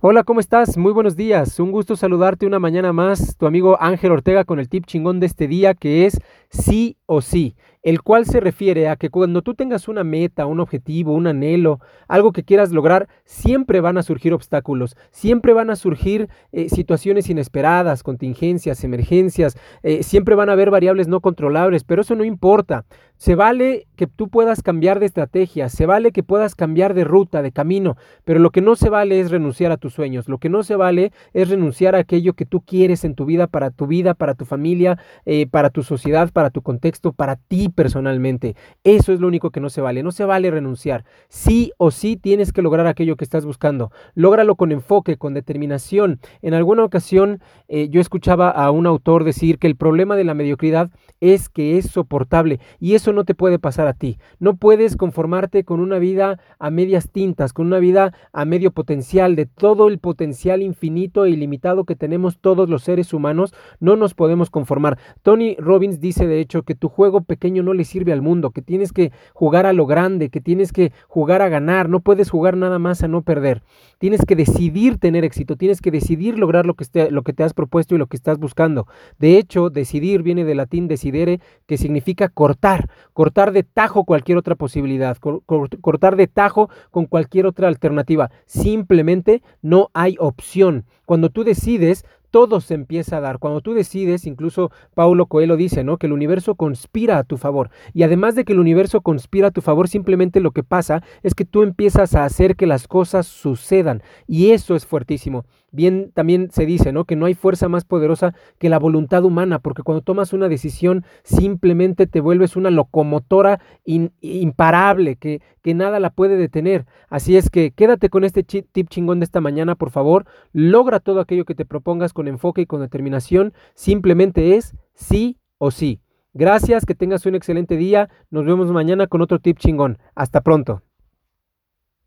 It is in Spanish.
Hola, ¿cómo estás? Muy buenos días. Un gusto saludarte una mañana más. Tu amigo Ángel Ortega con el tip chingón de este día que es sí o sí, el cual se refiere a que cuando tú tengas una meta, un objetivo, un anhelo, algo que quieras lograr, siempre van a surgir obstáculos, siempre van a surgir eh, situaciones inesperadas, contingencias, emergencias, eh, siempre van a haber variables no controlables, pero eso no importa. Se vale que tú puedas cambiar de estrategia, se vale que puedas cambiar de ruta, de camino, pero lo que no se vale es renunciar a tus sueños, lo que no se vale es renunciar a aquello que tú quieres en tu vida, para tu vida, para tu familia, eh, para tu sociedad, para tu contexto, para ti personalmente. Eso es lo único que no se vale, no se vale renunciar. Sí o sí tienes que lograr aquello que estás buscando. Lógralo con enfoque, con determinación. En alguna ocasión eh, yo escuchaba a un autor decir que el problema de la mediocridad es que es soportable y eso no te puede pasar a ti. No puedes conformarte con una vida a medias tintas, con una vida a medio potencial, de todo el potencial infinito e ilimitado que tenemos todos los seres humanos, no nos podemos conformar. Tony Robbins dice de hecho que tu juego pequeño no le sirve al mundo, que tienes que jugar a lo grande, que tienes que jugar a ganar, no puedes jugar nada más a no perder. Tienes que decidir tener éxito, tienes que decidir lograr lo que, lo que te has propuesto y lo que estás buscando. De hecho, decidir viene del latín decidere, que significa cortar, cortar de tajo cualquier otra posibilidad, cortar de tajo con cualquier otra alternativa. Simplemente no hay opción. Cuando tú decides, todo se empieza a dar. Cuando tú decides, incluso Paulo Coelho dice, ¿no? Que el universo conspira a tu favor. Y además de que el universo conspira a tu favor, simplemente lo que pasa es que tú empiezas a hacer que las cosas sucedan. Y eso es fuertísimo. Bien, también se dice, ¿no? Que no hay fuerza más poderosa que la voluntad humana, porque cuando tomas una decisión, simplemente te vuelves una locomotora imparable, que, que nada la puede detener. Así es que quédate con este tip chingón de esta mañana, por favor. Logra todo aquello que te propongas con enfoque y con determinación. Simplemente es sí o sí. Gracias, que tengas un excelente día. Nos vemos mañana con otro tip chingón. Hasta pronto.